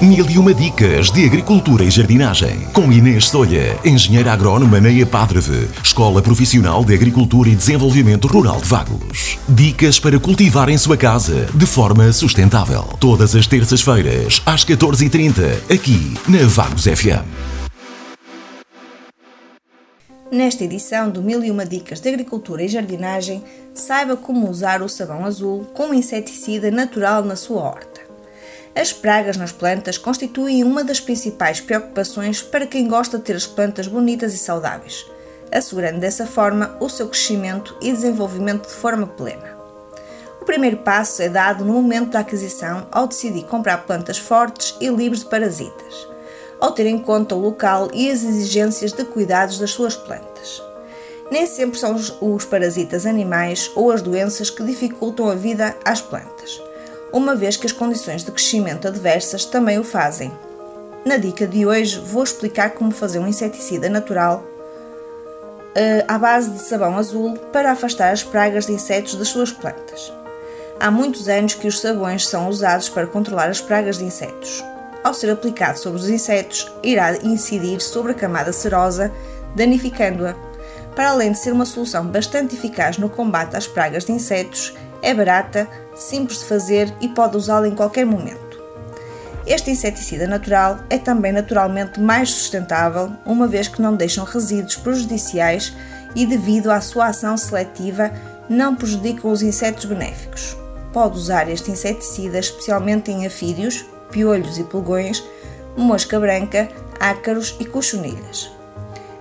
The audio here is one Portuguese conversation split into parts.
Mil e uma dicas de agricultura e jardinagem. Com Inês Solha, engenheira agrónoma na EPADREVE, Escola Profissional de Agricultura e Desenvolvimento Rural de Vagos. Dicas para cultivar em sua casa de forma sustentável. Todas as terças-feiras, às 14h30, aqui na Vagos FM. Nesta edição do Mil e uma Dicas de Agricultura e Jardinagem, saiba como usar o sabão azul como inseticida natural na sua horta. As pragas nas plantas constituem uma das principais preocupações para quem gosta de ter as plantas bonitas e saudáveis, assegurando dessa forma o seu crescimento e desenvolvimento de forma plena. O primeiro passo é dado no momento da aquisição ao decidir comprar plantas fortes e livres de parasitas, ao ter em conta o local e as exigências de cuidados das suas plantas. Nem sempre são os parasitas animais ou as doenças que dificultam a vida às plantas uma vez que as condições de crescimento adversas também o fazem. Na dica de hoje vou explicar como fazer um inseticida natural uh, à base de sabão azul para afastar as pragas de insetos das suas plantas. Há muitos anos que os sabões são usados para controlar as pragas de insetos. Ao ser aplicado sobre os insetos, irá incidir sobre a camada serosa, danificando-a. Para além de ser uma solução bastante eficaz no combate às pragas de insetos, é barata, simples de fazer e pode usá-la em qualquer momento. Este inseticida natural é também naturalmente mais sustentável, uma vez que não deixam resíduos prejudiciais e, devido à sua ação seletiva, não prejudicam os insetos benéficos. Pode usar este inseticida especialmente em afídeos, piolhos e pulgões, mosca branca, ácaros e cochonilhas.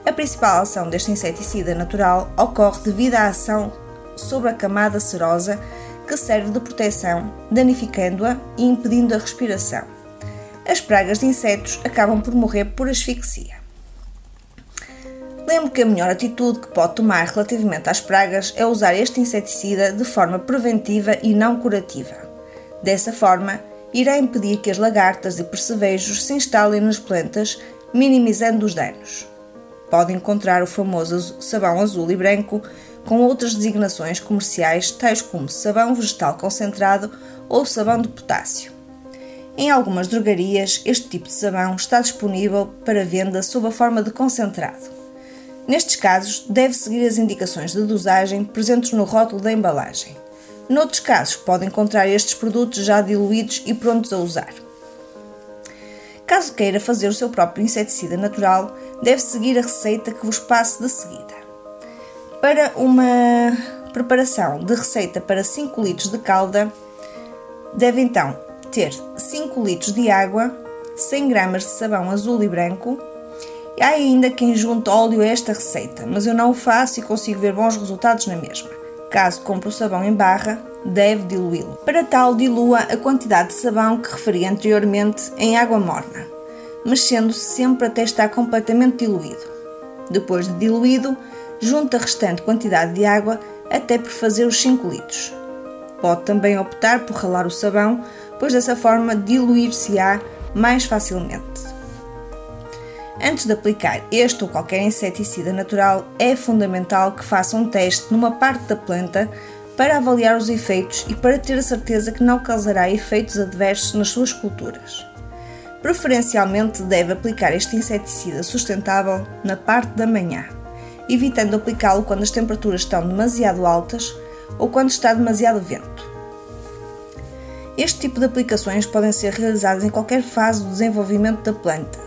A principal ação deste inseticida natural ocorre devido à ação sobre a camada serosa que serve de proteção, danificando-a e impedindo a respiração. As pragas de insetos acabam por morrer por asfixia. Lembro que a melhor atitude que pode tomar relativamente às pragas é usar este inseticida de forma preventiva e não curativa. Dessa forma, irá impedir que as lagartas e percevejos se instalem nas plantas, minimizando os danos. Pode encontrar o famoso sabão azul e branco com outras designações comerciais, tais como sabão vegetal concentrado ou sabão de potássio. Em algumas drogarias, este tipo de sabão está disponível para venda sob a forma de concentrado. Nestes casos, deve seguir as indicações de dosagem presentes no rótulo da embalagem. Noutros casos, pode encontrar estes produtos já diluídos e prontos a usar. Caso queira fazer o seu próprio inseticida natural, deve seguir a receita que vos passo de seguida. Para uma preparação de receita para 5 litros de calda, deve então ter 5 litros de água, 100 gramas de sabão azul e branco. Há ainda quem junte óleo a esta receita, mas eu não o faço e consigo ver bons resultados na mesma. Caso compre o sabão em barra, deve diluí-lo. Para tal, dilua a quantidade de sabão que referi anteriormente em água morna, mexendo-se sempre até estar completamente diluído. Depois de diluído, junte a restante quantidade de água até por fazer os 5 litros. Pode também optar por ralar o sabão, pois dessa forma diluir-se-á mais facilmente. Antes de aplicar este ou qualquer inseticida natural, é fundamental que faça um teste numa parte da planta para avaliar os efeitos e para ter a certeza que não causará efeitos adversos nas suas culturas. Preferencialmente deve aplicar este inseticida sustentável na parte da manhã evitando aplicá-lo quando as temperaturas estão demasiado altas ou quando está demasiado vento. Este tipo de aplicações podem ser realizadas em qualquer fase do desenvolvimento da planta.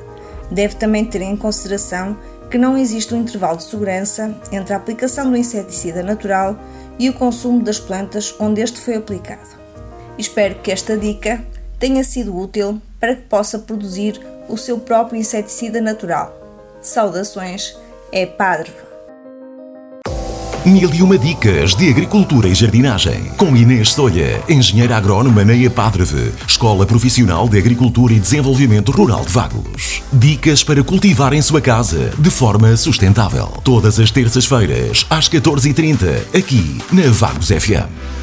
Deve também ter em consideração que não existe um intervalo de segurança entre a aplicação do inseticida natural e o consumo das plantas onde este foi aplicado. Espero que esta dica tenha sido útil para que possa produzir o seu próprio inseticida natural. Saudações, é Padre Mil e uma dicas de agricultura e jardinagem. Com Inês Solha, engenheira agrónoma na EPADREVE, Escola Profissional de Agricultura e Desenvolvimento Rural de Vagos. Dicas para cultivar em sua casa de forma sustentável. Todas as terças-feiras, às 14h30, aqui na Vagos FM.